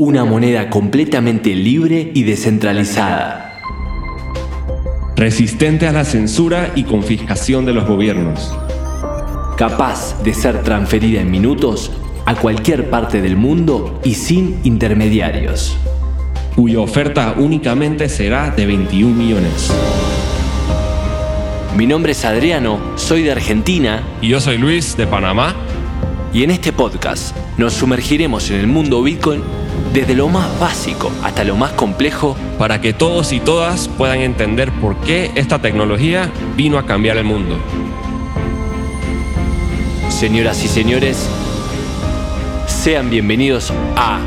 Una moneda completamente libre y descentralizada. Resistente a la censura y confiscación de los gobiernos. Capaz de ser transferida en minutos a cualquier parte del mundo y sin intermediarios. Cuya oferta únicamente será de 21 millones. Mi nombre es Adriano, soy de Argentina. Y yo soy Luis, de Panamá. Y en este podcast nos sumergiremos en el mundo Bitcoin desde lo más básico hasta lo más complejo, para que todos y todas puedan entender por qué esta tecnología vino a cambiar el mundo. Señoras y señores, sean bienvenidos a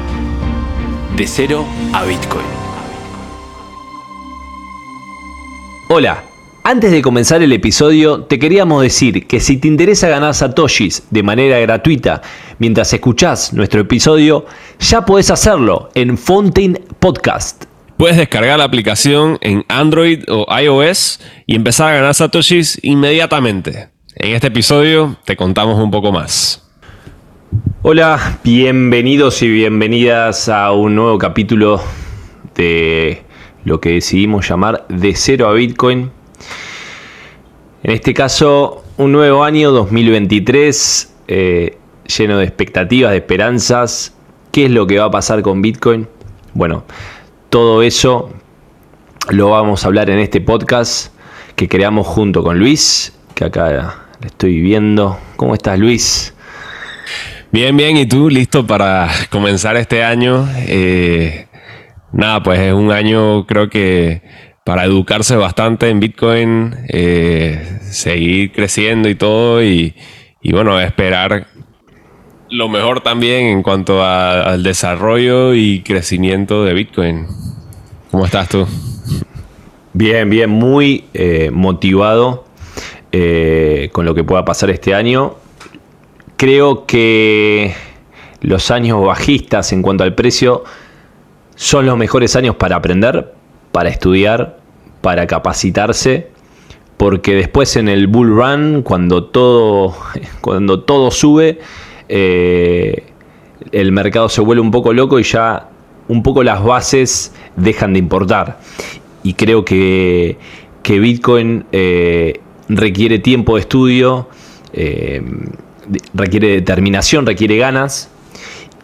De Cero a Bitcoin. Hola. Antes de comenzar el episodio, te queríamos decir que si te interesa ganar satoshis de manera gratuita mientras escuchás nuestro episodio, ya podés hacerlo en Fontaine Podcast. Puedes descargar la aplicación en Android o iOS y empezar a ganar satoshis inmediatamente. En este episodio te contamos un poco más. Hola, bienvenidos y bienvenidas a un nuevo capítulo de lo que decidimos llamar De Cero a Bitcoin en este caso, un nuevo año 2023 eh, lleno de expectativas, de esperanzas. ¿Qué es lo que va a pasar con Bitcoin? Bueno, todo eso lo vamos a hablar en este podcast que creamos junto con Luis, que acá le estoy viendo. ¿Cómo estás, Luis? Bien, bien. ¿Y tú listo para comenzar este año? Eh, nada, pues es un año creo que para educarse bastante en Bitcoin, eh, seguir creciendo y todo, y, bueno, esperar lo mejor también en cuanto al desarrollo y crecimiento de Bitcoin. ¿Cómo estás tú? Bien, bien, muy eh, motivado eh, con lo que pueda pasar este año. Creo que los años bajistas en cuanto al precio son los mejores años para aprender, para estudiar, para capacitarse, porque después en el bull run, cuando todo, cuando todo sube, eh, el mercado se vuelve un poco loco y ya un poco las bases dejan de importar. Y creo que, que Bitcoin eh, requiere tiempo de estudio, eh, requiere determinación, requiere ganas.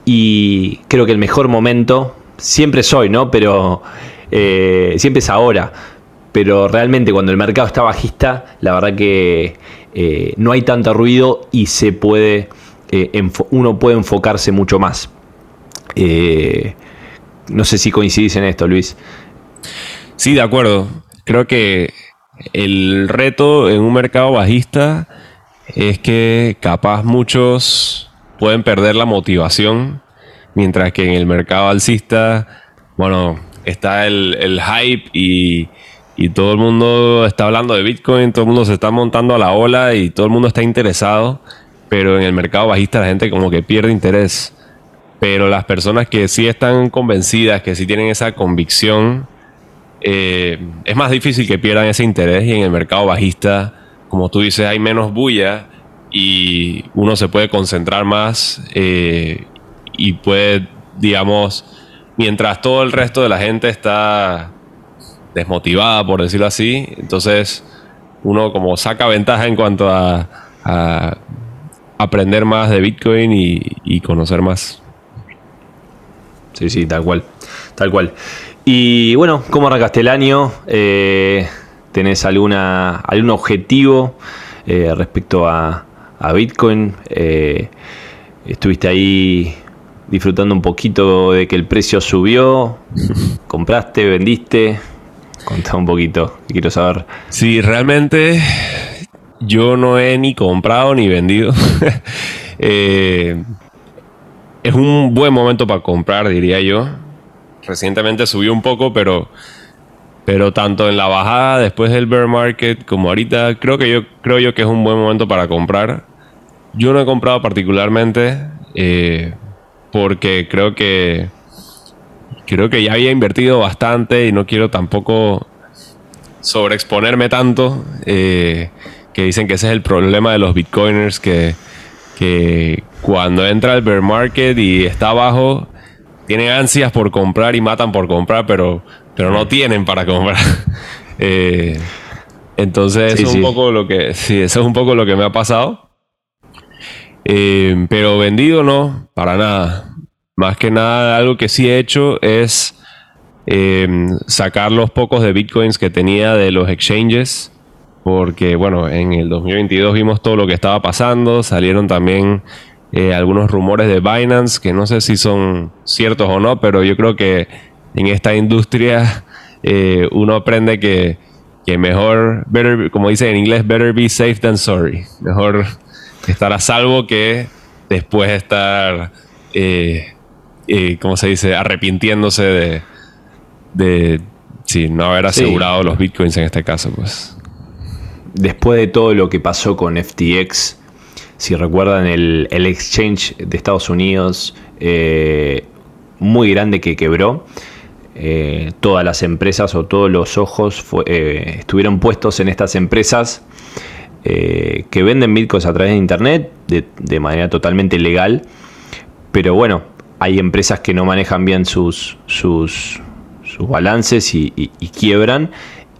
Y creo que el mejor momento, siempre soy, ¿no? Pero eh, siempre es ahora. Pero realmente cuando el mercado está bajista, la verdad que eh, no hay tanto ruido y se puede, eh, uno puede enfocarse mucho más. no sé si coincidís en esto, Luis. Sí, de acuerdo. Creo que el reto en un mercado bajista es que capaz muchos pueden perder la motivación, mientras que en el mercado alcista, bueno, está el, hype y, todo el mundo está hablando de Bitcoin, todo el mundo se está montando a la ola y todo el mundo está interesado, pero en el mercado bajista la gente como que pierde interés. Pero las personas que sí están convencidas, que sí tienen esa convicción, eh, es más difícil que pierdan ese interés y en el mercado bajista, como tú dices, hay menos bulla y uno se puede concentrar más eh, y puede, digamos, mientras todo el resto de la gente está desmotivada, por decirlo así, entonces uno como saca ventaja en cuanto a, aprender más de Bitcoin y, conocer más. Sí, sí, tal cual, tal cual. Y bueno, ¿cómo arrancaste el año? Eh, ¿Tenés alguna, algún objetivo eh, respecto a, Bitcoin? Eh, ¿Estuviste ahí disfrutando un poquito de que el precio subió. ¿Compraste, vendiste? Contá un poquito, quiero saber. Sí, realmente yo no he ni comprado ni vendido. Eh, es un buen momento para comprar, diría yo. Recientemente subió un poco, pero, pero tanto en la bajada después del bear market como ahorita, creo que yo creo yo que es un buen momento para comprar. Yo no he comprado particularmente. Eh, porque creo que creo que ya había invertido bastante y no quiero tampoco sobreexponerme tanto. Eh, que dicen que ese es el problema de los bitcoiners, que, que cuando entra el bear market y está abajo, tienen ansias por comprar y matan por comprar, pero, pero no tienen para comprar. Eh, entonces, eso es un poco lo que. Sí, eso es un poco lo que me ha pasado. Eh, pero vendido no, para nada. Más que nada, algo que sí he hecho es sacar los pocos de bitcoins que tenía de los exchanges porque bueno, en el 2022 vimos todo lo que estaba pasando, salieron también eh, algunos rumores de Binance que no sé si son ciertos o no, pero yo creo que en esta industria eh, uno aprende que, mejor, better, como dice en inglés, better be safe than sorry. Mejor estar a salvo que después estar, eh, ¿cómo se dice?, arrepintiéndose de, de no haber asegurado los bitcoins en este caso, pues. Después de todo lo que pasó con FTX, si recuerdan el, exchange de Estados Unidos eh, muy grande que quebró, eh, todas las empresas o todos los ojos eh, estuvieron puestos en estas empresas que venden bitcoins a través de internet de, manera totalmente legal, pero bueno, hay empresas que no manejan bien sus, sus, sus balances y quiebran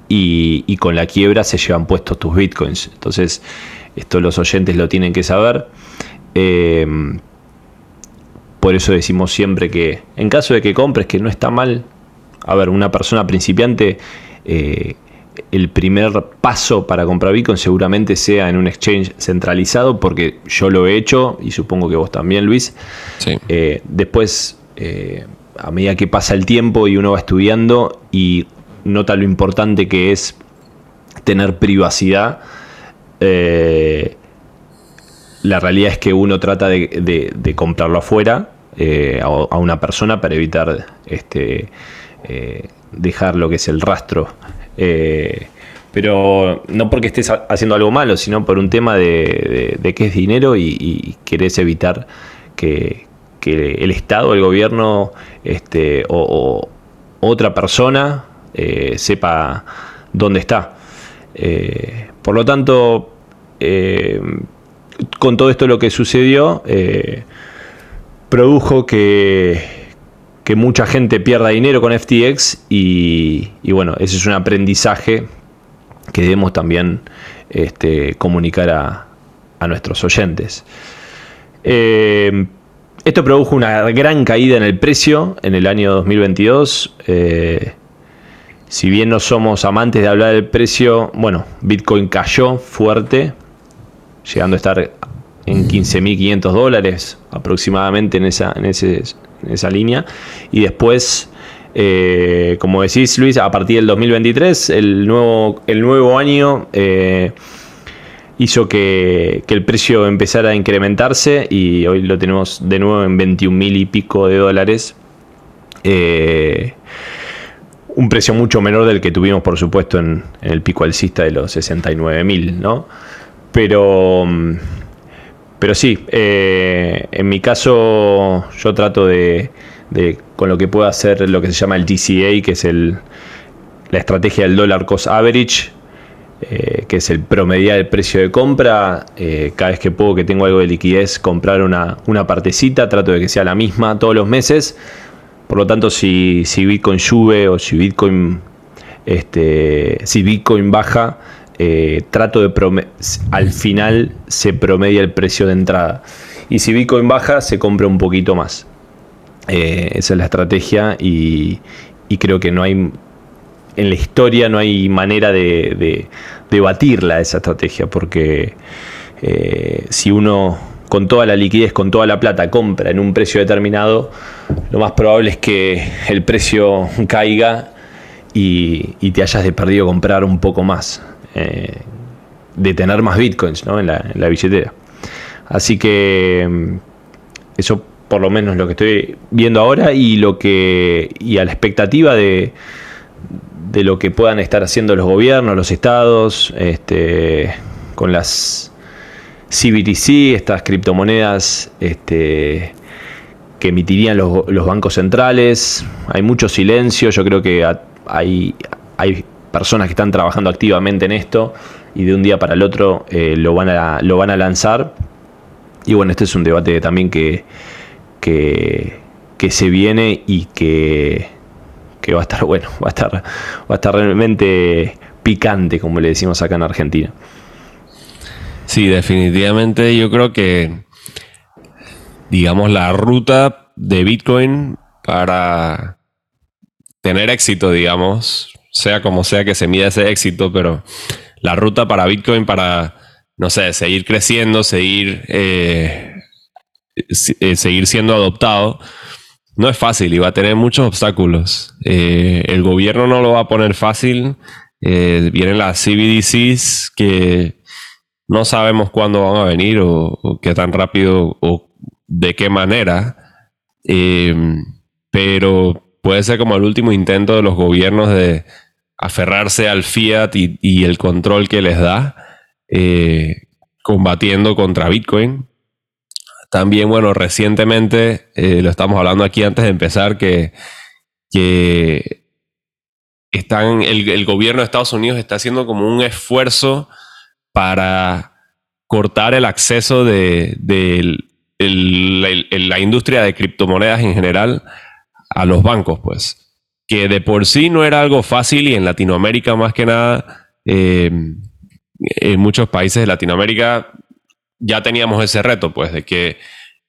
y, con la quiebra se llevan puestos tus bitcoins. Entonces, esto los oyentes lo tienen que saber. Em, por eso decimos siempre que en caso de que compres, que no está mal, a ver, una persona principiante, eh, el primer paso para comprar Bitcoin seguramente sea en un exchange centralizado, porque yo lo he hecho y supongo que vos también, Luis. Eh, después, eh, a medida que pasa el tiempo y uno va estudiando y nota lo importante que es tener privacidad. Eh, la realidad es que uno trata de, comprarlo afuera a, una persona para evitar este, dejar lo que es el rastro. pero no porque estés haciendo algo malo, sino por un tema de, que es dinero y, querés evitar que, el Estado, el gobierno este, o otra persona eh, sepa dónde está. Eh, por lo tanto, eh, con todo esto lo que sucedió, produjo que, que, mucha gente pierda dinero con FTX y, bueno, ese es un aprendizaje que debemos también este, comunicar a, a, nuestros oyentes. esto produjo una gran caída en el precio en el año 2022 si bien no somos amantes de hablar del precio, bueno, Bitcoin cayó fuerte, llegando a estar en 15.500 dólares aproximadamente en esa, en, esa línea. Y después, eh, como decís Luis, a partir del 2023, el nuevo, el nuevo año eh, hizo que, el precio empezara a incrementarse y hoy lo tenemos de nuevo en 21.000 y pico de dólares. Eh, un precio mucho menor del que tuvimos, por supuesto, en, el pico alcista de los 69.000, ¿no? Pero, mm, pero sí, eh, en mi caso yo trato de, con lo que puedo hacer lo que se llama el DCA, que es el, la estrategia del dollar cost average, eh, que es el promediar el precio de compra. Eh, cada vez que puedo, que tengo algo de liquidez, comprar una, una partecita, trato de que sea la misma todos los meses por lo tanto, si, Bitcoin sube o si Bitcoin, este, si Bitcoin baja, eh, trato de al final se promedia el precio de entrada. Y si Bitcoin baja, se compra un poquito más. Eh, esa es la estrategia y, creo que no hay, en la historia no hay manera de, de, batirla esa estrategia, porque eh, si uno con toda la liquidez, con toda la plata, compra en un precio determinado, lo más probable es que el precio caiga y, te hayas de perdido comprar un poco más, eh, de tener más bitcoins en, la, billetera. Así que mm, eso por lo menos lo que estoy viendo ahora y lo que y a la expectativa de, de lo que puedan estar haciendo los gobiernos, los estados, este, con las CBTC, estas criptomonedas este, que emitirían los, bancos centrales. Hay mucho silencio, yo creo que hay, hay personas que están trabajando activamente en esto y de un día para el otro eh, lo, van a, lo van a lanzar. Y bueno, este es un debate también que, que, que se viene y que, que va a estar bueno, va a estar, va a estar realmente picante, como le decimos acá en Argentina. Sí, definitivamente yo creo que, digamos, la ruta de Bitcoin para tener éxito, digamos, sea como sea que se mida ese éxito, pero la ruta para Bitcoin para, no sé, seguir creciendo, seguir, eh, eh, seguir siendo adoptado, no es fácil y va a tener muchos obstáculos. Eh, el gobierno no lo va a poner fácil. vienen las CBDCs que no sabemos cuándo van a venir o, qué tan rápido o de qué manera. pero puede ser como el último intento de los gobiernos de aferrarse al fiat y, el control que les da, eh, combatiendo contra Bitcoin. También, bueno, recientemente, eh, lo estamos hablando aquí antes de empezar, que, están, el, gobierno de Estados Unidos está haciendo como un esfuerzo para cortar el acceso de, la industria de criptomonedas en general a los bancos, pues que de por sí no era algo fácil y en Latinoamérica más que nada, eh, en muchos países de Latinoamérica ya teníamos ese reto, pues, de que,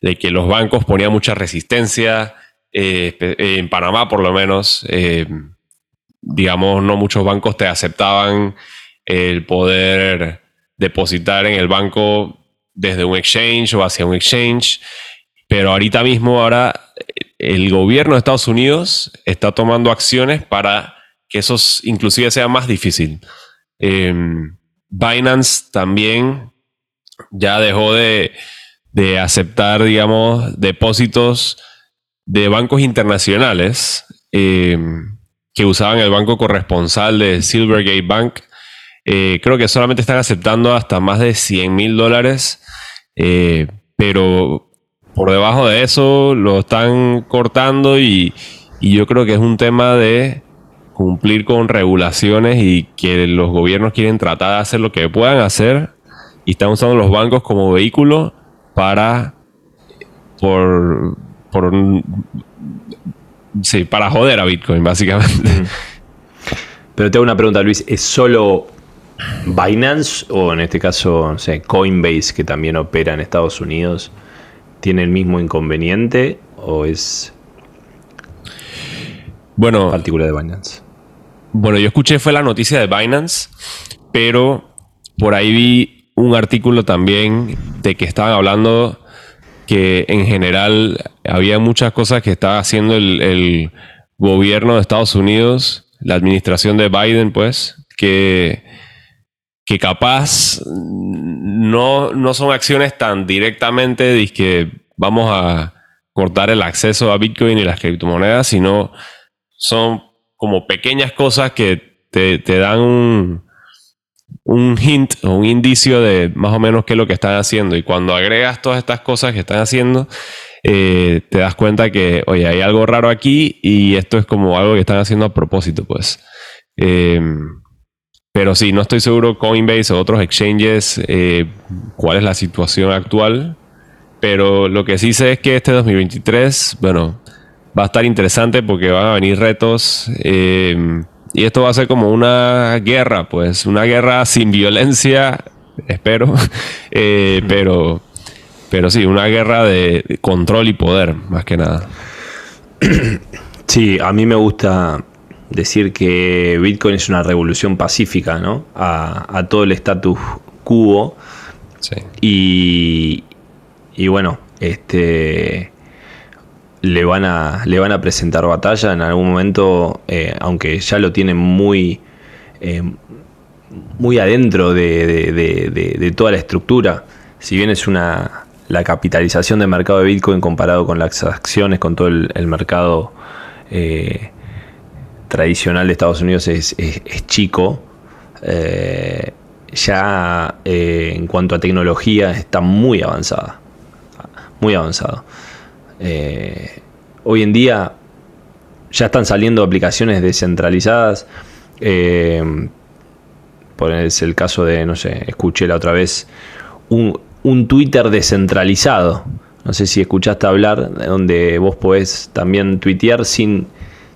de que los bancos ponían mucha resistencia, eh, en Panamá por lo menos, eh, digamos, no muchos bancos te aceptaban el poder depositar en el banco desde un exchange o hacia un exchange, pero ahorita mismo ahora el gobierno de Estados Unidos está tomando acciones para que eso inclusive sea más difícil. Em, Binance también ya dejó de, aceptar, digamos, depósitos de bancos internacionales em, que usaban el banco corresponsal de Silvergate Bank. Eh, creo que solamente están aceptando hasta más de 100 mil dólares, eh, pero por debajo de eso lo están cortando y, yo creo que es un tema de cumplir con regulaciones y que los gobiernos quieren tratar de hacer lo que puedan hacer y están usando los bancos como vehículo para por, por sí, para joder a Bitcoin básicamente. Pero tengo una pregunta, Luis, ¿es solo Binance o en este caso, Coinbase que también opera en Estados Unidos? Tiene el mismo inconveniente o es bueno, particular de Binance? Bueno, yo escuché fue la noticia de Binance, pero por ahí vi un artículo también de que estaban hablando que en general había muchas cosas que estaba haciendo el, gobierno de Estados Unidos, la administración de Biden, pues, que, que capaz no, no son acciones tan directamente de que vamos a cortar el acceso a Bitcoin y las criptomonedas, sino son como pequeñas cosas que te, dan un, un hint o un indicio de más o menos qué es lo que están haciendo. Y cuando agregas todas estas cosas que están haciendo, eh, te das cuenta que, oye, hay algo raro aquí y esto es como algo que están haciendo a propósito, pues. Eh, pero sí, no estoy seguro Coinbase o otros exchanges eh, cuál es la situación actual. Pero lo que sí sé es que este 2023, bueno, va a estar interesante porque van a venir retos. Eh, y esto va a ser como una guerra, pues, una guerra sin violencia, espero. Eh, pero, pero sí, una guerra de control y poder, más que nada. Sí, a mí me gusta decir que Bitcoin es una revolución pacífica, ¿no? A, todo el status quo. Y, y bueno, este le van a le van a presentar batalla en algún momento, eh, aunque ya lo tienen muy eh, muy adentro de, toda la estructura. Si bien es una la capitalización de mercado de Bitcoin comparado con las acciones, con todo el, mercado eh, tradicional de Estados Unidos es, chico, eh, ya eh, en cuanto a tecnología está muy avanzada. Muy avanzado. Eh, hoy en día ya están saliendo aplicaciones descentralizadas. por es el caso de, no sé, escuché la otra vez, un, un Twitter descentralizado. no sé si escuchaste hablar, donde vos podés también tuitear sin,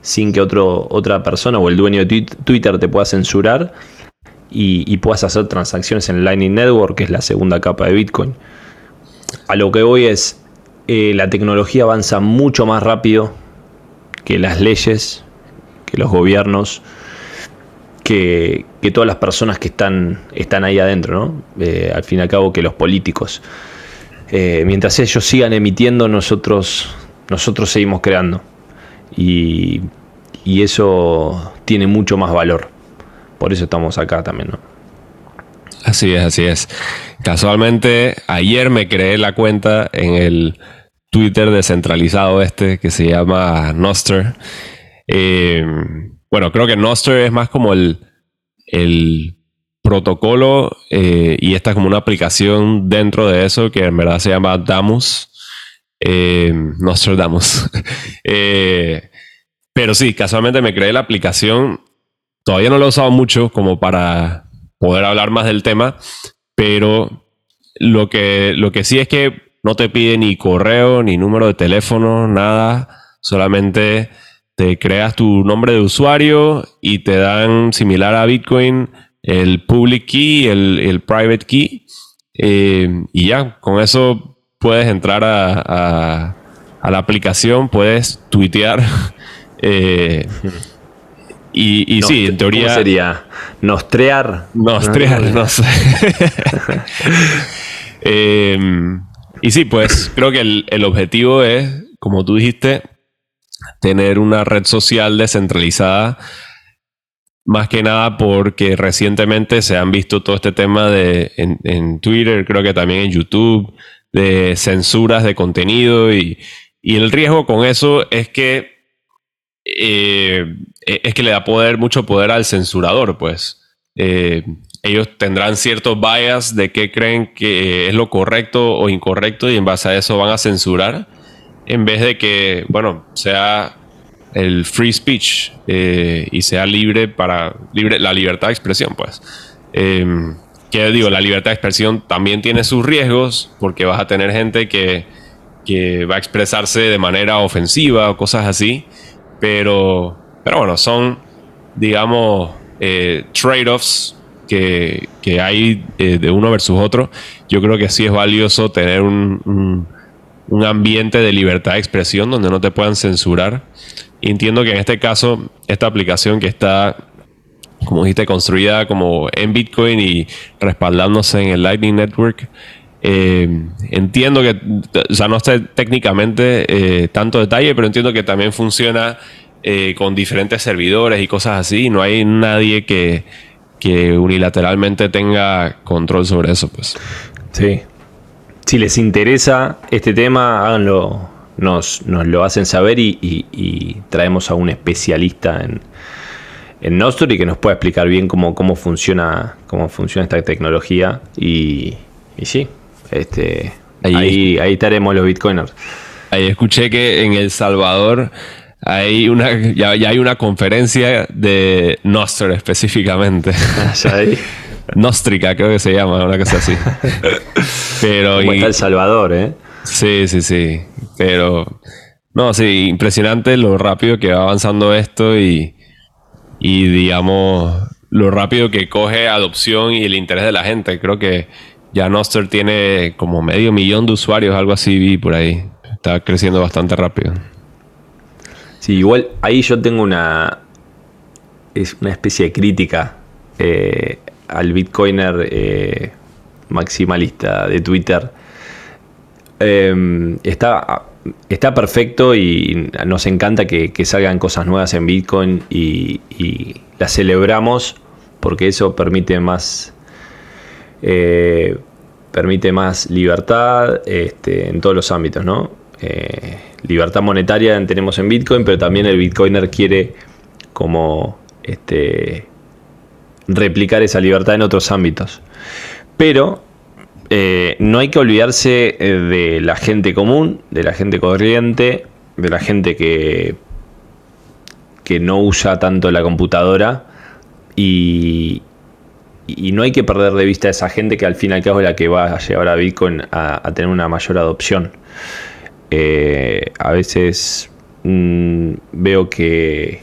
sin que otro, otra persona o el dueño de Twitter te pueda censurar y, puedas hacer transacciones en Lightning Network, que es la segunda capa de Bitcoin. A lo que voy es, eh, la tecnología avanza mucho más rápido que las leyes, que los gobiernos, que, todas las personas que están, están ahí adentro, ¿no? Eh, al fin y al cabo que los políticos. Eh, mientras ellos sigan emitiendo, nosotros, nosotros seguimos creando. Y, y eso tiene mucho más valor. Por eso estamos acá también, ¿no? Así es, así es. Casualmente, ayer me creé la cuenta en el Twitter descentralizado este que se llama Noster. Eh, bueno, creo que Noster es más como el, el protocolo eh, y esta es como una aplicación dentro de eso que en verdad se llama Damus. Eh, Nostradamus. eh, pero sí, casualmente me creé la aplicación. Todavía no lo he usado mucho como para poder hablar más del tema, pero lo que, lo que sí es que no te pide ni correo, ni número de teléfono, nada. Solamente te creas tu nombre de usuario y te dan, similar a Bitcoin, el public key, el, el private key. Eh, y ya, con eso puedes entrar a, a, la aplicación, puedes tuitear. Eh, y, y sí, en teoría. ¿Cómo sería? ¿Nostrear? Nostrear, no, sé. eh, y sí, pues creo que el, objetivo es, como tú dijiste, tener una red social descentralizada. Más que nada porque recientemente se han visto todo este tema de en, Twitter, creo que también en YouTube, de censuras de contenido y, el riesgo con eso es que eh, es que le da poder, mucho poder al censurador, pues. Eh, ellos tendrán ciertos bias de qué creen que es lo correcto o incorrecto y en base a eso van a censurar en vez de que, bueno, sea el free speech eh, y sea libre para libre, la libertad de expresión, pues. Que digo, la libertad de expresión también tiene sus riesgos porque vas a tener gente que, que va a expresarse de manera ofensiva o cosas así, pero, pero bueno, son, digamos, eh, trade-offs que, hay eh, de uno versus otro, yo creo que sí es valioso tener un, un, ambiente de libertad de expresión donde no te puedan censurar. Entiendo que en este caso, esta aplicación que está, como dijiste, construida como en Bitcoin y respaldándose en el Lightning Network, eh, entiendo que, o sea, no sé técnicamente eh, tanto detalle, pero entiendo que también funciona con diferentes servidores y cosas así. No hay nadie que, unilateralmente tenga control sobre eso, pues. Sí. Si les interesa este tema, háganlo, nos, nos lo hacen saber y, traemos a un especialista en, en Nostr y que nos pueda explicar bien cómo, cómo funciona cómo funciona esta tecnología y, y sí, este, ahí, ahí estaremos los bitcoiners. Ahí escuché que en El Salvador hay una, ya, hay una conferencia de Nostr específicamente. Ah, Nostrica creo que se llama, una cosa así. Pero Como está El Salvador, ¿eh? Sí, sí, sí. Pero no, sí, impresionante lo rápido que va avanzando esto y, y digamos lo rápido que coge adopción y el interés de la gente. Creo que ya Nostr tiene como medio millón de usuarios, algo así vi por ahí. Está creciendo bastante rápido. Sí, igual ahí yo tengo una. Es una especie de crítica eh, al Bitcoiner eh, maximalista de Twitter. Em, está, está perfecto y nos encanta que, salgan cosas nuevas en Bitcoin y, las celebramos porque eso permite más. Eh, permite más libertad este, en todos los ámbitos, ¿no? libertad monetaria tenemos en Bitcoin, pero también el Bitcoiner quiere como este, replicar esa libertad en otros ámbitos. Pero eh, no hay que olvidarse eh, de la gente común, de la gente corriente, de la gente que, que no usa tanto la computadora y, no hay que perder de vista a esa gente que al fin y al cabo es la que va a llevar a Bitcoin a, tener una mayor adopción. Eh, a veces mm, veo que,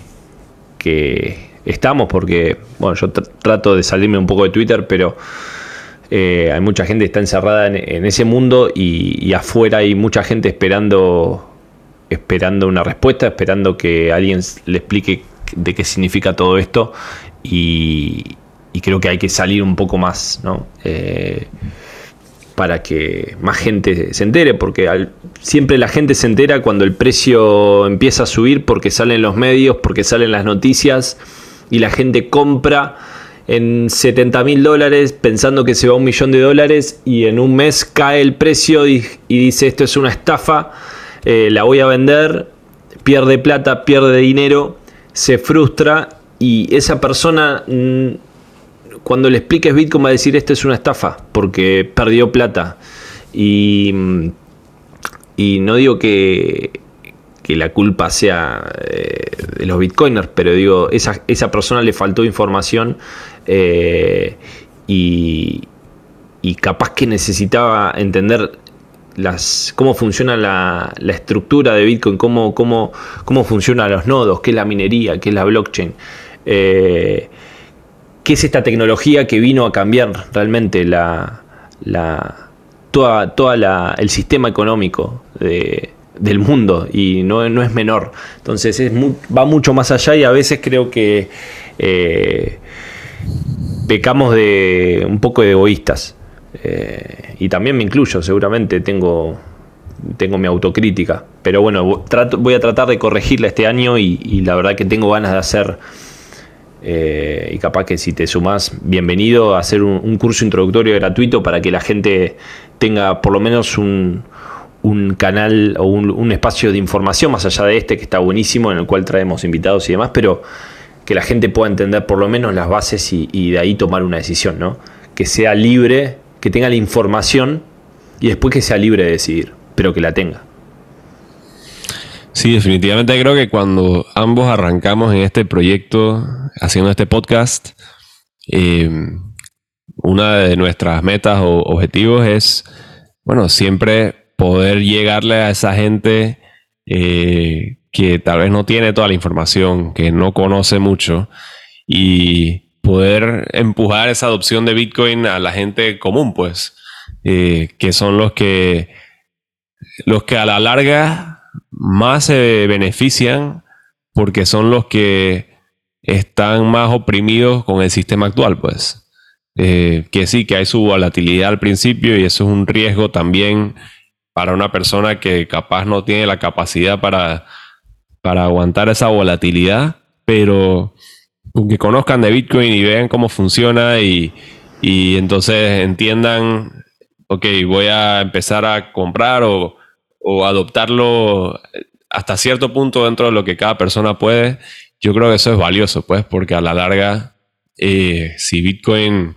que estamos porque, bueno, yo trato de salirme un poco de Twitter, pero eh, hay mucha gente que está encerrada en, ese mundo y, afuera hay mucha gente esperando esperando una respuesta, esperando que alguien le explique de qué significa todo esto y, creo que hay que salir un poco más, ¿no? Eh, para que más gente se entere, porque siempre la gente se entera cuando el precio empieza a subir, porque salen los medios, porque salen las noticias y la gente compra en 70 mil dólares pensando que se va a un millón de dólares y en un mes cae el precio y, dice esto es una estafa, eh, la voy a vender, pierde plata, pierde dinero, se frustra y esa persona mm, cuando le expliques Bitcoin va a decir esto es una estafa porque perdió plata y, mm, y no digo que que la culpa sea eh, de los bitcoiners, pero digo, esa, esa persona le faltó información eh, y, capaz que necesitaba entender las, cómo funciona la, estructura de Bitcoin, cómo, cómo, cómo funcionan los nodos, qué es la minería, qué es la blockchain. Eh, ¿Qué es esta tecnología que vino a cambiar realmente la, la, toda, toda el sistema económico de, del mundo y no, es menor. Entonces es va mucho más allá y a veces creo que eh, pecamos de un poco de egoístas. Eh, y también me incluyo, seguramente tengo, tengo mi autocrítica. Pero bueno, trato, voy a tratar de corregirla este año y, la verdad que tengo ganas de hacer... Eh, y capaz que si te sumás, bienvenido a hacer un curso introductorio gratuito para que la gente tenga por lo menos un, un canal o un, espacio de información más allá de este que está buenísimo, en el cual traemos invitados y demás, pero que la gente pueda entender por lo menos las bases y, de ahí tomar una decisión, ¿no? Que sea libre, que tenga la información y después que sea libre de decidir, pero que la tenga. Sí, definitivamente creo que cuando ambos arrancamos en este proyecto, haciendo este podcast, eh, una de nuestras metas o objetivos es, bueno, siempre poder llegarle a esa gente eh, que tal vez no tiene toda la información, que no conoce mucho, y poder empujar esa adopción de Bitcoin a la gente común, pues, eh, que son los que, los que a la larga más se benefician porque son los que están más oprimidos con el sistema actual, pues. Eh, que sí, que hay su volatilidad al principio y eso es un riesgo también para una persona que capaz no tiene la capacidad para, para aguantar esa volatilidad, pero que conozcan de Bitcoin y vean cómo funciona y, entonces entiendan, ok, voy a empezar a comprar o, adoptarlo hasta cierto punto dentro de lo que cada persona puede, yo creo que eso es valioso, pues, porque a la larga, eh, si Bitcoin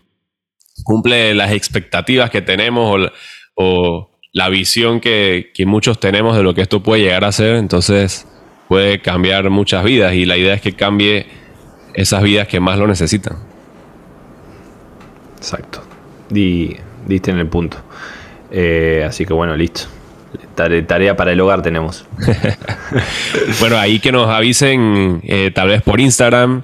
cumple las expectativas que tenemos o la visión que, muchos tenemos de lo que esto puede llegar a ser, entonces puede cambiar muchas vidas y la idea es que cambie esas vidas que más lo necesitan. Exacto. Di, diste en el punto. Eh, así que bueno, listo. Tarea para el hogar tenemos. bueno, ahí que nos avisen, eh, tal vez por Instagram,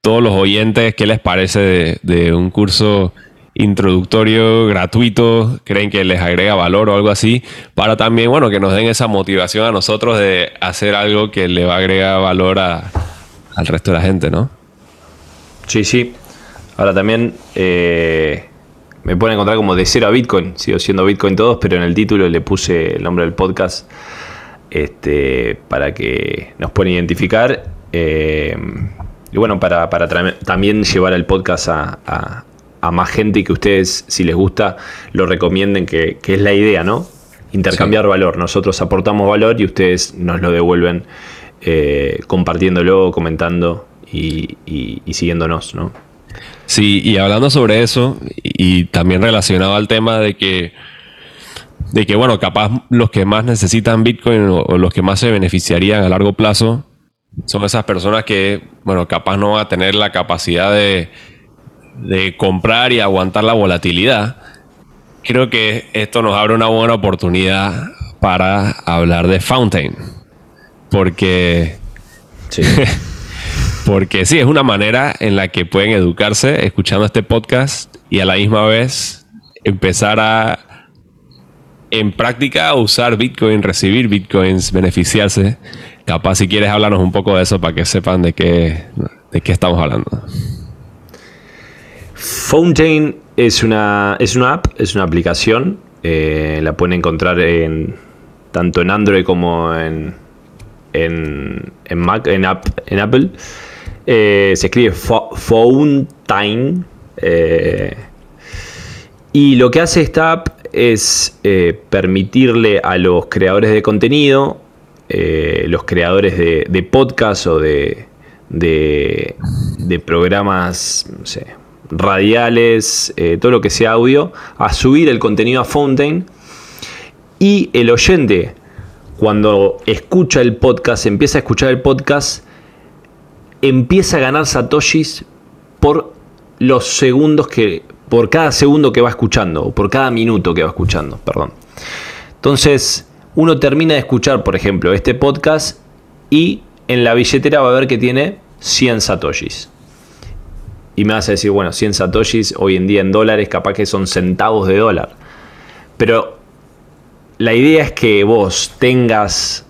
todos los oyentes, qué les parece de, de un curso introductorio gratuito, creen que les agrega valor o algo así, para también, bueno, que nos den esa motivación a nosotros de hacer algo que le va a agregar valor al resto de la gente, ¿no? Sí, sí. Ahora también eh, me pueden encontrar como de cero a Bitcoin, sigo siendo Bitcoin todos, pero en el título le puse el nombre del podcast este, para que nos puedan identificar. Eh, y bueno, para, también llevar el podcast a, a más gente y que ustedes, si les gusta, lo recomienden, que, es la idea, ¿no? Intercambiar valor. Nosotros aportamos valor y ustedes nos lo devuelven eh, compartiéndolo, comentando y, siguiéndonos, ¿no? Sí, y hablando sobre eso, y también relacionado al tema de que, de que bueno, capaz los que más necesitan Bitcoin o, los que más se beneficiarían a largo plazo son esas personas que, bueno, capaz no van a tener la capacidad de, de comprar y aguantar la volatilidad, creo que esto nos abre una buena oportunidad para hablar de Fountain. Porque. porque sí, es una manera en la que pueden educarse escuchando este podcast y a la misma vez empezar a en práctica usar Bitcoin, recibir Bitcoins, beneficiarse. Capaz si quieres hablarnos un poco de eso para que sepan de qué, de qué estamos hablando. Fountain es una, es una app, es una aplicación. Eh, la pueden encontrar en, tanto en Android como en, en, Mac, en, en Apple. Eh, se escribe Fountain. Eh, y lo que hace esta app es permitirle a los creadores de contenido, los creadores de, de podcast o de, de, de programas, no sé, radiales, eh, todo lo que sea audio, a subir el contenido a Fountain. Y el oyente, cuando escucha el podcast, empieza a escuchar el podcast, empieza a ganar satoshis por los segundos que, por cada segundo que va escuchando, o por cada minuto que va escuchando, perdón. Entonces, uno termina de escuchar, por ejemplo, este podcast y en la billetera va a ver que tiene 100 satoshis. Y me vas a decir, bueno, 100 satoshis hoy en día en dólares, capaz que son centavos de dólar. Pero la idea es que vos tengas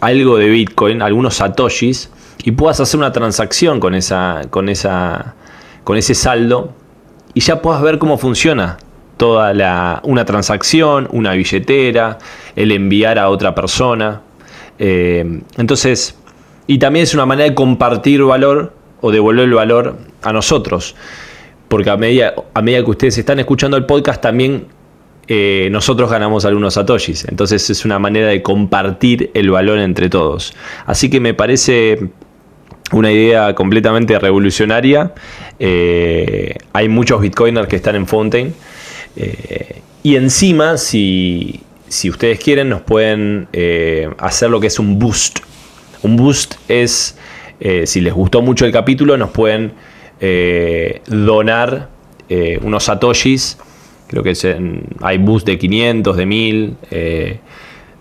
algo de Bitcoin, algunos satoshis, y puedas hacer una transacción con, esa, con, esa, con ese saldo y ya puedas ver cómo funciona toda la, una transacción, una billetera, el enviar a otra persona. Eh, entonces, y también es una manera de compartir valor o devolver el valor a nosotros. Porque a medida, a medida que ustedes están escuchando el podcast, también eh, nosotros ganamos algunos satoshis. Entonces es una manera de compartir el valor entre todos. Así que me parece una idea completamente revolucionaria. Eh, hay muchos bitcoiners que están en Fountain. Eh, y encima, si, si, ustedes quieren, nos pueden hacer lo que es un boost. Un boost es eh, si les gustó mucho el capítulo, nos pueden eh, donar eh, unos satoshis. Creo que hay boost de 500, de 1000,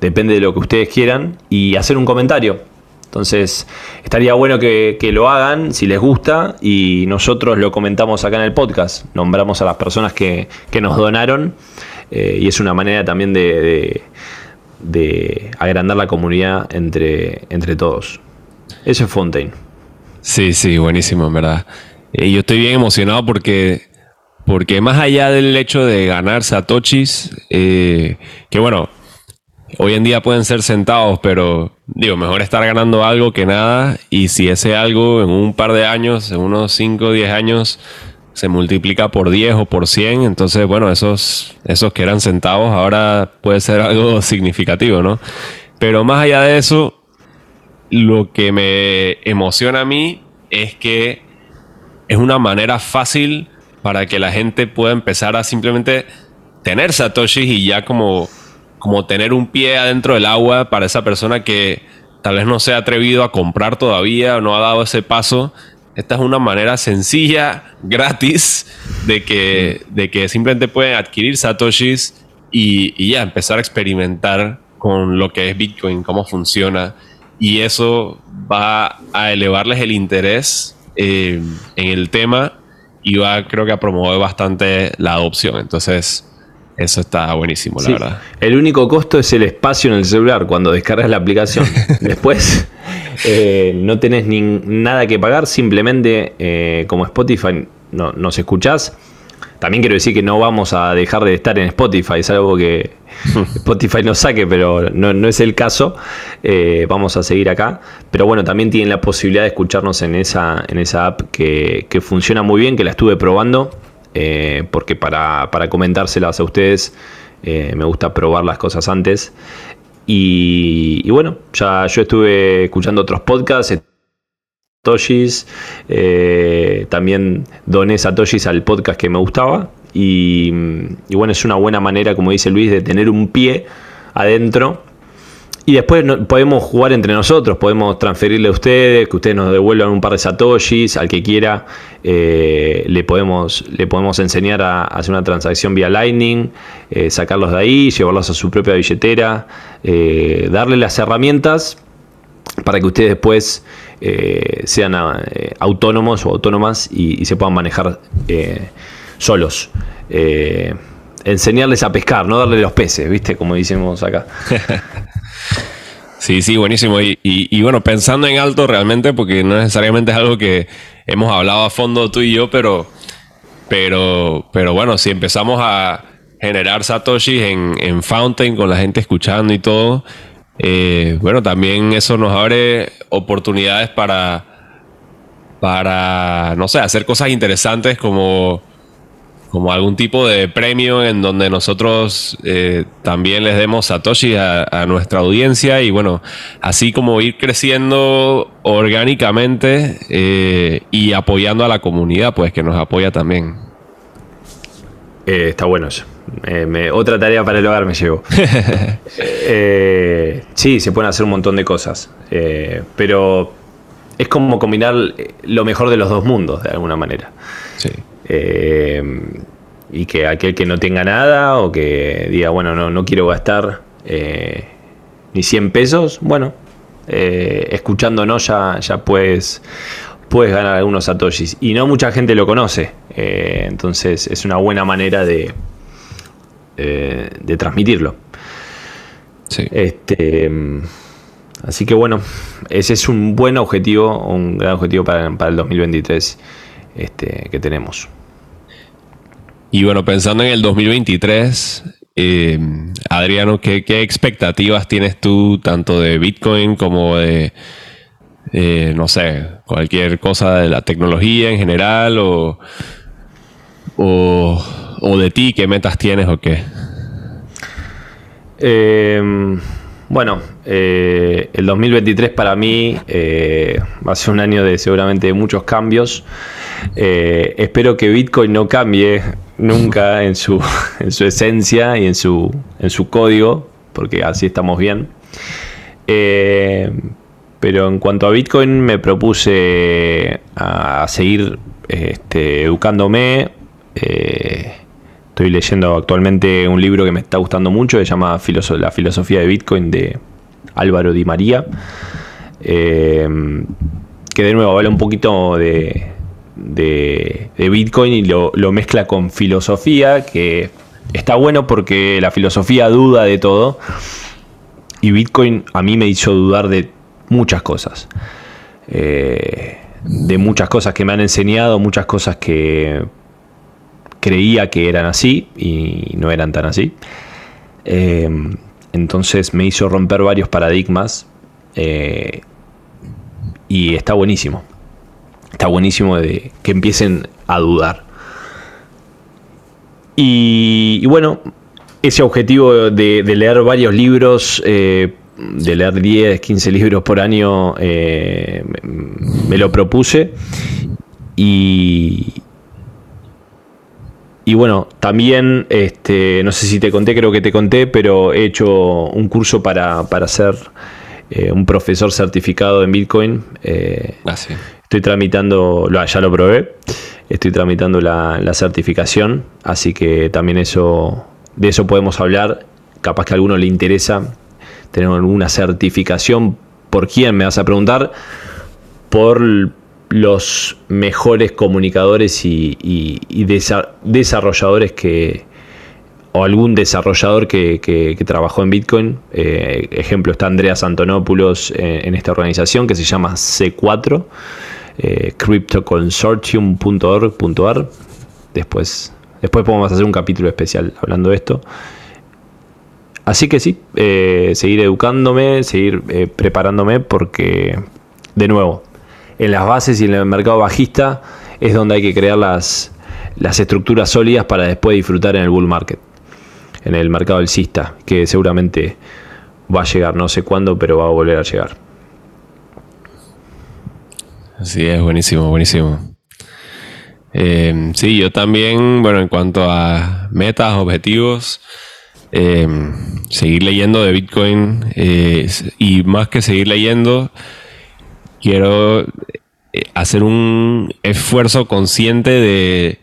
depende de lo que ustedes quieran, y hacer un comentario. Entonces, estaría bueno que, lo hagan si les gusta y nosotros lo comentamos acá en el podcast. Nombramos a las personas que, nos donaron y es una manera también de, agrandar la comunidad entre, entre todos. Eso es Fontaine. Sí, sí, buenísimo, en verdad. Yo estoy bien emocionado porque, porque más allá del hecho de ganar satoshis, eh, que bueno, hoy en día pueden ser centavos, pero digo, mejor estar ganando algo que nada. Y si ese algo en un par de años, en unos 5 o 10 años, se multiplica por 10 o por 100, entonces, bueno, esos, esos que eran centavos ahora puede ser algo significativo, ¿no? Pero más allá de eso, lo que me emociona a mí es que es una manera fácil para que la gente pueda empezar a simplemente tener satoshis y ya como, como tener un pie adentro del agua para esa persona que tal vez no se ha atrevido a comprar todavía o no ha dado ese paso. Esta es una manera sencilla, gratis, de que, de que simplemente pueden adquirir satoshis y, y ya empezar a experimentar con lo que es Bitcoin, cómo funciona y eso va a elevarles el interés eh, en el tema y va creo que a promover bastante la adopción. Entonces, eso está buenísimo, la verdad. El único costo es el espacio en el celular cuando descargas la aplicación. Después eh, no tenés ni nada que pagar, simplemente eh, como Spotify no, nos escuchás también quiero decir que no vamos a dejar de estar en Spotify, es algo que Spotify nos saque, pero no, es el caso. Eh, vamos a seguir acá. Pero bueno, también tienen la posibilidad de escucharnos en esa, en esa app que, funciona muy bien, que la estuve probando, eh, porque para, comentárselas a ustedes eh, me gusta probar las cosas antes. Y, y, bueno, ya yo estuve escuchando otros podcasts satoshis. Eh, también doné satoshis al podcast que me gustaba. Y, bueno, es una buena manera, como dice Luis, de tener un pie adentro y después podemos jugar entre nosotros, podemos transferirle a ustedes, que ustedes nos devuelvan un par de satoshis, al que quiera, eh, le, podemos, le podemos enseñar a, hacer una transacción vía Lightning, eh, sacarlos de ahí, llevarlos a su propia billetera, darle las herramientas para que ustedes después sean autónomos o autónomas y, se puedan manejar solos enseñarles a pescar, no darle los peces, ¿viste? Como decimos acá. Sí, sí, buenísimo. Y, bueno, pensando en alto realmente, porque no necesariamente es algo que hemos hablado a fondo tú y yo, pero, pero, pero bueno, si empezamos a generar satoshis en, Fountain con la gente escuchando y todo, eh, bueno, también eso nos abre oportunidades para, para, no sé, hacer cosas interesantes como como algún tipo de premio en donde nosotros eh, también les demos Satoshi a, nuestra audiencia y bueno, así como ir creciendo orgánicamente eh, y apoyando a la comunidad, pues que nos apoya también. Está bueno eso. Otra tarea para el hogar me llevo. sí, se pueden hacer un montón de cosas, pero es como combinar lo mejor de los dos mundos, de alguna manera. Sí. Eh, y que aquel que no tenga nada o que diga, bueno, no, no quiero gastar eh, ni 100 pesos, bueno, eh, escuchándonos ya, ya puedes, puedes ganar algunos satoshis. Y no mucha gente lo conoce, entonces es una buena manera de, de transmitirlo. Este, así que bueno, ese es un buen objetivo, un gran objetivo para, para el 2023 este, que tenemos. Y bueno, pensando en el 2023, eh, Adriano, ¿qué, expectativas tienes tú tanto de Bitcoin como de, no sé, cualquier cosa de la tecnología en general o, o, de ti, qué metas tienes o qué? Em, bueno, eh, el 2023 para mí eh, va a ser un año de seguramente muchos cambios. espero que Bitcoin no cambie nunca en su, en su esencia y en su, en su código, porque así estamos bien. Eh, pero en cuanto a Bitcoin me propuse a seguir este, educándome. Eh, estoy leyendo actualmente un libro que me está gustando mucho, que se llama La filosofía de Bitcoin de Álvaro Di María. Eh, que de nuevo habla un poquito de, de, Bitcoin y lo, mezcla con filosofía, que está bueno porque la filosofía duda de todo. Y Bitcoin a mí me hizo dudar de muchas cosas. Eh, de muchas cosas que me han enseñado, muchas cosas que creía que eran así y no eran tan así. Eh, entonces me hizo romper varios paradigmas eh, y está buenísimo está buenísimo de que empiecen a dudar. Y, bueno, ese objetivo de, leer varios libros, eh, de leer 10, 15 libros por año, eh, me lo propuse. Y, y bueno, también, este, no sé si te conté, creo que te conté, pero he hecho un curso para, para ser eh, un profesor certificado en Bitcoin. ah, sí. Estoy tramitando, ya lo probé, estoy tramitando la, certificación, así que también eso, de eso podemos hablar. Capaz que a alguno le interesa tener alguna certificación. ¿Por quién? Me vas a preguntar. Por los mejores comunicadores y, desarrolladores que, o algún desarrollador que, trabajó en Bitcoin. Eh, ejemplo, está Andreas Antonopoulos en, en, esta organización que se llama C4 eh, cryptoconsortium.org.ar. Después, después podemos hacer un capítulo especial hablando de esto. Así que sí, eh, seguir educándome, seguir eh, preparándome porque, de nuevo, en las bases y en el mercado bajista es donde hay que crear las, estructuras sólidas para después disfrutar en el bull market, en el mercado alcista, que seguramente va a llegar, no sé cuándo, pero va a volver a llegar. Sí, es buenísimo, buenísimo. Eh, sí, yo también, bueno, en cuanto a metas, objetivos, em, seguir leyendo de Bitcoin eh, y más que seguir leyendo, quiero eh, hacer un esfuerzo consciente de,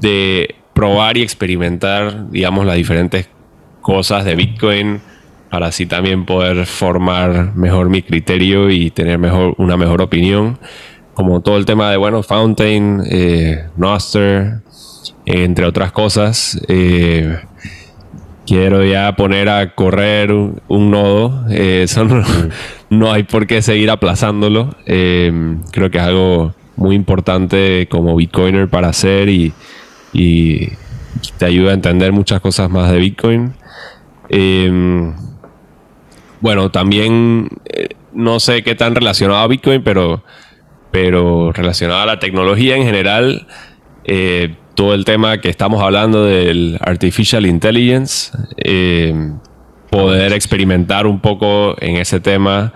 de probar y experimentar, digamos, las diferentes cosas de Bitcoin para así también poder formar mejor mi criterio y tener mejor, una mejor opinión. Como todo el tema de, bueno, Fountain, eh, entre otras cosas. Eh, quiero ya poner a correr un, nodo. Eh, eso no, hay por qué seguir aplazándolo. creo que es algo muy importante como Bitcoiner para hacer y, te ayuda a entender muchas cosas más de Bitcoin. Bueno, también eh, no sé qué tan relacionado a Bitcoin, pero, pero relacionado a la tecnología en general, eh, todo el tema que estamos hablando del artificial intelligence, eh, poder experimentar un poco en ese tema,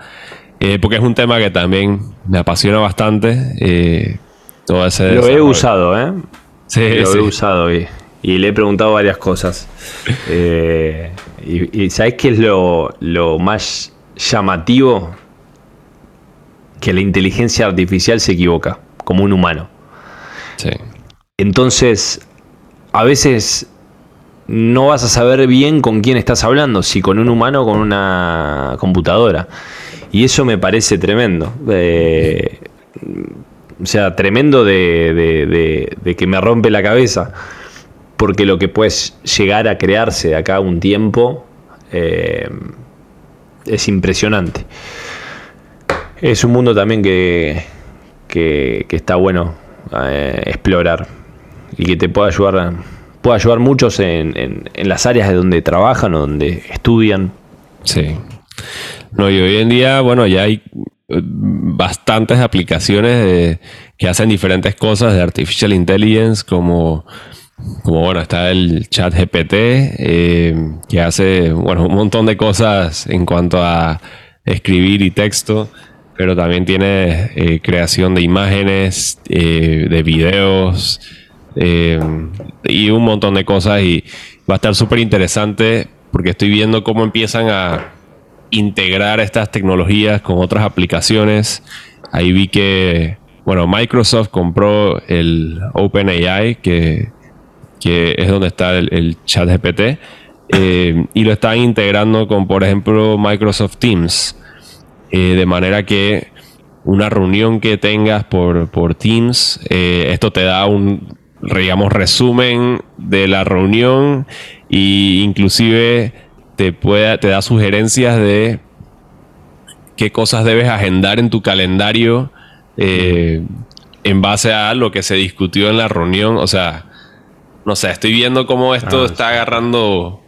porque es un tema que también me apasiona bastante. todo ese Lo he usado, ¿eh? Sí, lo he usado y, y, le he preguntado varias cosas. Y, ¿sabes qué es lo, más llamativo? Que la inteligencia artificial se equivoca, como un humano. Sí. Entonces, a veces no vas a saber bien con quién estás hablando, si con un humano o con una computadora. Y eso me parece tremendo. Eh, o sea, tremendo de, de, que me rompe la cabeza porque lo que puede llegar a crearse de acá un tiempo eh, es impresionante. Es un mundo también que, que, está bueno eh, explorar y que te puede ayudar, puede ayudar muchos en, en, las áreas de donde trabajan o donde estudian. Sí. No, y hoy en día, bueno, ya hay eh, bastantes aplicaciones que hacen diferentes cosas de artificial intelligence como como bueno, está el chat GPT, eh, que hace bueno, un montón de cosas en cuanto a escribir y texto, pero también tiene eh, creación de imágenes, de videos y un montón de cosas. Y va a estar súper interesante porque estoy viendo cómo empiezan a integrar estas tecnologías con otras aplicaciones. Ahí vi que, bueno, Microsoft compró el OpenAI, que que es donde está el, chat GPT, eh, y lo están integrando con, por ejemplo, Microsoft Teams, eh, de manera que una reunión que tengas por, por Teams, eh, esto te da un, digamos, resumen de la reunión e inclusive te, puede, te da sugerencias de qué cosas debes agendar en tu calendario en base a lo que se discutió en la reunión. O sea, no sé, estoy viendo cómo esto ah, está agarrando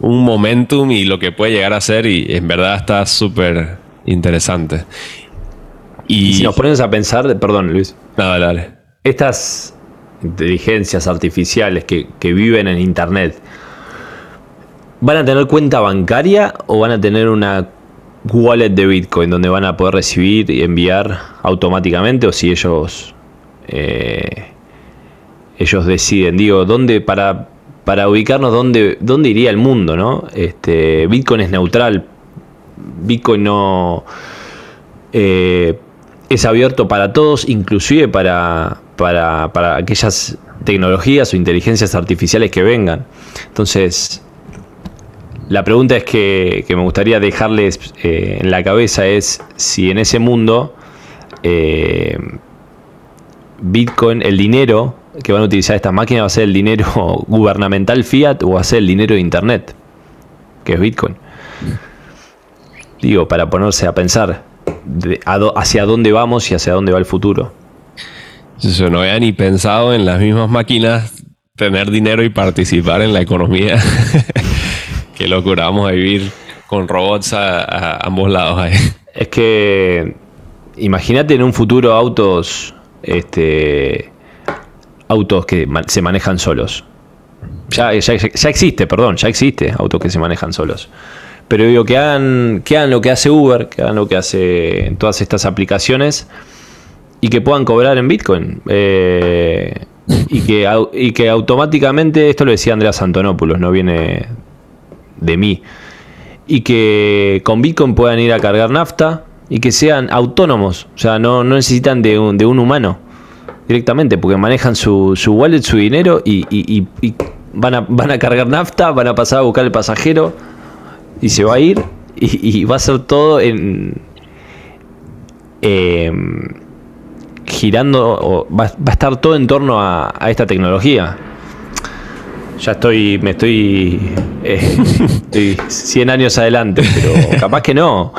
un momentum y lo que puede llegar a ser y en verdad está súper interesante. Y, si nos pones a pensar, perdón Luis. Dale, dale. Estas inteligencias artificiales que, que viven en Internet, ¿van a tener cuenta bancaria o van a tener una wallet de Bitcoin donde van a poder recibir y enviar automáticamente o si ellos eh, ellos deciden, digo, dónde para, para ubicarnos dónde, dónde iría el mundo, ¿no? Este, Bitcoin es neutral, Bitcoin no eh, es abierto para todos, inclusive para, para, para, aquellas tecnologías o inteligencias artificiales que vengan. Entonces, la pregunta es que, me gustaría dejarles eh, en la cabeza es si en ese mundo eh, Bitcoin, el dinero que van a utilizar estas máquinas va a ser el dinero gubernamental fiat o va a ser el dinero de internet, que es Bitcoin. Digo, para ponerse a pensar hacia dónde vamos y hacia dónde va el futuro. Yo no había ni pensado en las mismas máquinas tener dinero y participar en la economía. Qué locura, vamos a vivir con robots a, ambos lados ahí. Es que imagínate en un futuro autos este, autos que se manejan solos. Ya, ya, existe, perdón, ya existe autos que se manejan solos. Pero digo, que hagan, que hagan lo que hace Uber, que hagan lo que hace todas estas aplicaciones y que puedan cobrar en Bitcoin. Eh, y, que, y que automáticamente, esto lo decía Andreas Antonopoulos, no viene de mí. Y que con Bitcoin puedan ir a cargar nafta y que sean autónomos, o sea, no, necesitan de un, de un humano directamente, porque manejan su, su wallet, su dinero y, van, a, van a cargar nafta, van a pasar a buscar el pasajero y se va a ir y, va a ser todo en... Em, girando, o va, a estar todo en torno a, esta tecnología. Ya estoy, me estoy, eh, estoy 100 años adelante, pero capaz que no.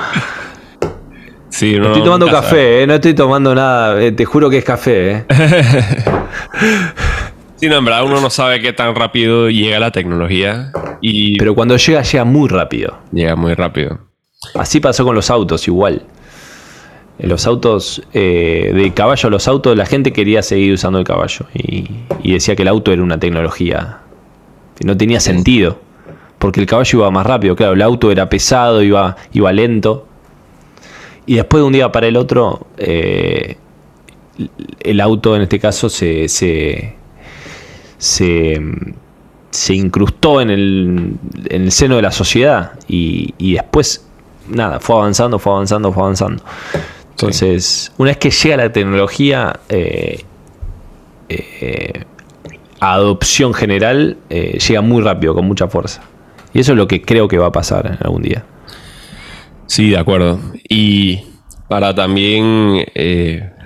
Sí, estoy tomando café, eh, no estoy tomando nada, eh, te juro que es café. sí, no, en verdad uno no sabe qué tan rápido llega la tecnología. Y Pero cuando llega, llega muy rápido. Llega muy rápido. Así pasó con los autos, igual. Los autos eh, de caballo, los autos, la gente quería seguir usando el caballo y, decía que el auto era una tecnología que no tenía sentido, porque el caballo iba más rápido, claro, el auto era pesado, iba, iba lento. Y después de un día para el otro, eh, el auto en este caso se, se, se, incrustó en el, en el, seno de la sociedad y, y después, nada, fue avanzando, fue avanzando, fue avanzando. Entonces, una vez que llega la tecnología eh, eh, a adopción general, eh, llega muy rápido, con mucha fuerza. Y eso es lo que creo que va a pasar algún día. Sí, de acuerdo. Y para también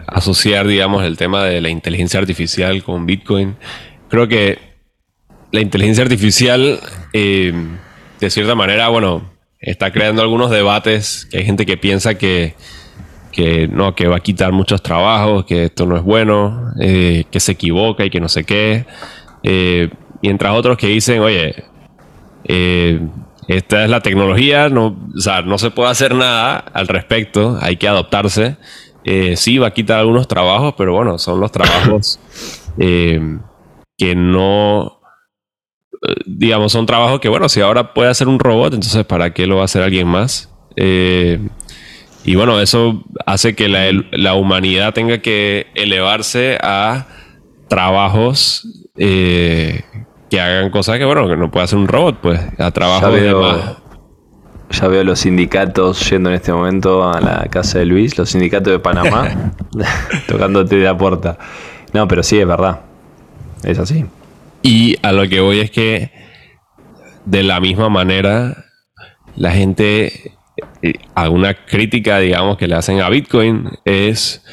asociar, digamos, el tema de la inteligencia artificial con Bitcoin, creo que la inteligencia artificial, de cierta manera, bueno, está creando algunos debates, que hay gente que piensa que que no, que va a quitar muchos trabajos, que esto no es bueno, eh, que se equivoca y que no sé qué. Eh, mientras otros que dicen, oye, eh, esta es la tecnología, no, no se puede hacer nada al respecto, hay que adoptarse. sí, va a quitar algunos trabajos, pero bueno, son los trabajos que no, digamos, son trabajos que, bueno, si ahora puede hacer un robot, entonces ¿para qué lo va a hacer alguien más? Y bueno, eso hace que la, humanidad tenga que elevarse a trabajos eh, que hagan cosas que, bueno, que no puede hacer un robot, pues, a trabajos ya veo, Ya veo los sindicatos yendo en este momento a la casa de Luis, los sindicatos de Panamá, tocándote de la puerta. No, pero sí, es verdad. Es así. Y a lo que voy es que, de la misma manera, la gente alguna crítica, digamos, que le hacen a Bitcoin es,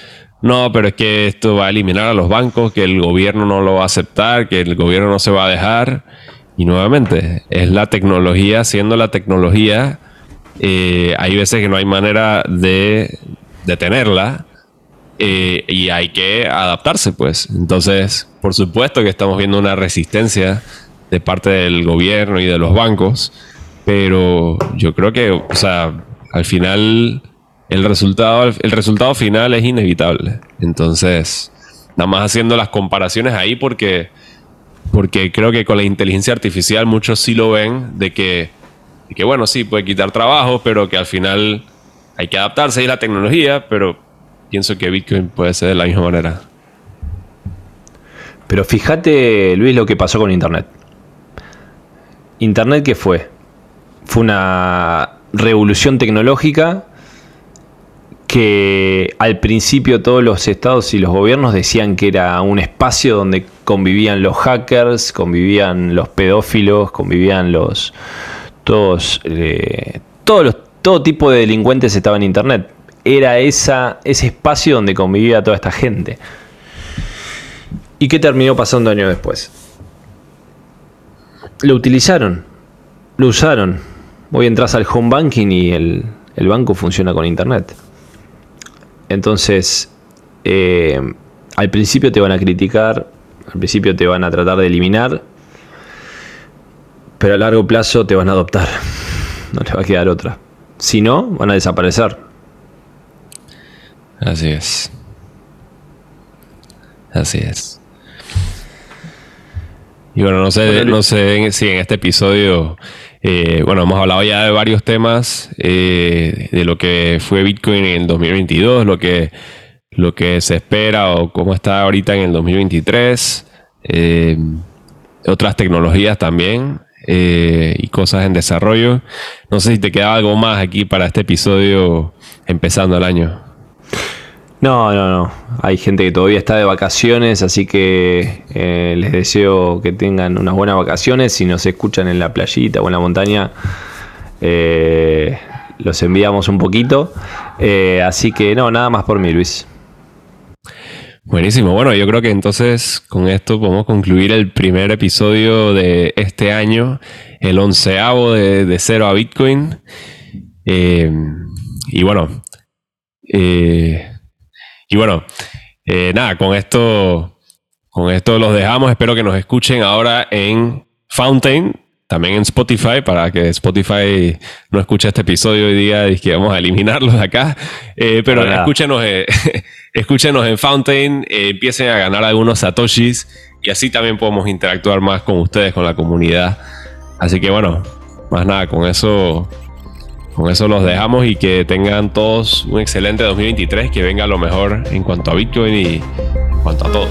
no, pero es que esto va a eliminar a los bancos, que el gobierno no lo va a aceptar, que el gobierno no se va a dejar. Y nuevamente, es la tecnología siendo la tecnología. Eh, hay veces que no hay manera de detenerla eh, y hay que adaptarse, pues. Entonces, por supuesto que estamos viendo una resistencia de parte del gobierno y de los bancos, pero yo creo que, o sea, al final el resultado, el resultado final es inevitable. Entonces, nada más haciendo las comparaciones ahí porque, porque creo que con la inteligencia artificial muchos sí lo ven de que, que bueno, sí, puede quitar trabajo, pero que al final hay que adaptarse a la tecnología, pero pienso que Bitcoin puede ser de la misma manera. Pero fíjate, Luis, lo que pasó con Internet. ¿Internet qué fue? Fue una revolución tecnológica que al principio todos los estados y los gobiernos decían que era un espacio donde convivían los hackers, convivían los pedófilos, convivían los todos eh, todos los, todo tipo de delincuentes estaba en internet. Era esa, ese espacio donde convivía toda esta gente. ¿Y qué terminó pasando años después? Lo utilizaron, lo usaron, Hoy entras al home banking y el, banco funciona con internet. Entonces, eh, al principio te van a criticar, al principio te van a tratar de eliminar, pero a largo plazo te van a adoptar. No te va a quedar otra. Si no, van a desaparecer. Así es. Así es. Y bueno, no sé, no sé si en este episodio eh, bueno, hemos hablado ya de varios temas, eh, de lo que fue Bitcoin en el 2022, lo que, lo que se espera o cómo está ahorita en el 2023, eh, otras tecnologías también. y cosas en desarrollo. No sé si te queda algo más aquí para este episodio empezando el año. No, no, no. Hay gente que todavía está de vacaciones, así que eh, les deseo que tengan unas buenas vacaciones. Si nos escuchan en la playita o en la montaña, eh, los enviamos un poquito. Eh, así que no, nada más por mí, Luis. Buenísimo. Bueno, yo creo que entonces con esto podemos concluir el primer episodio de este año, el onceavo de, de Cero a Bitcoin. y bueno, y bueno, eh, nada, con esto, con esto los dejamos. Espero que nos escuchen ahora en Fountain, también en Spotify, para que Spotify no escuche este episodio y diga que vamos a eliminarlos de acá. Eh, pero escúchenos, eh, escúchenos en Fountain, empiecen a ganar algunos satoshis y así también podemos interactuar más con ustedes, con la comunidad. Así que bueno, más nada, con eso con eso los dejamos y que tengan todos un excelente 2023, que venga lo mejor en cuanto a Bitcoin y en cuanto a todo.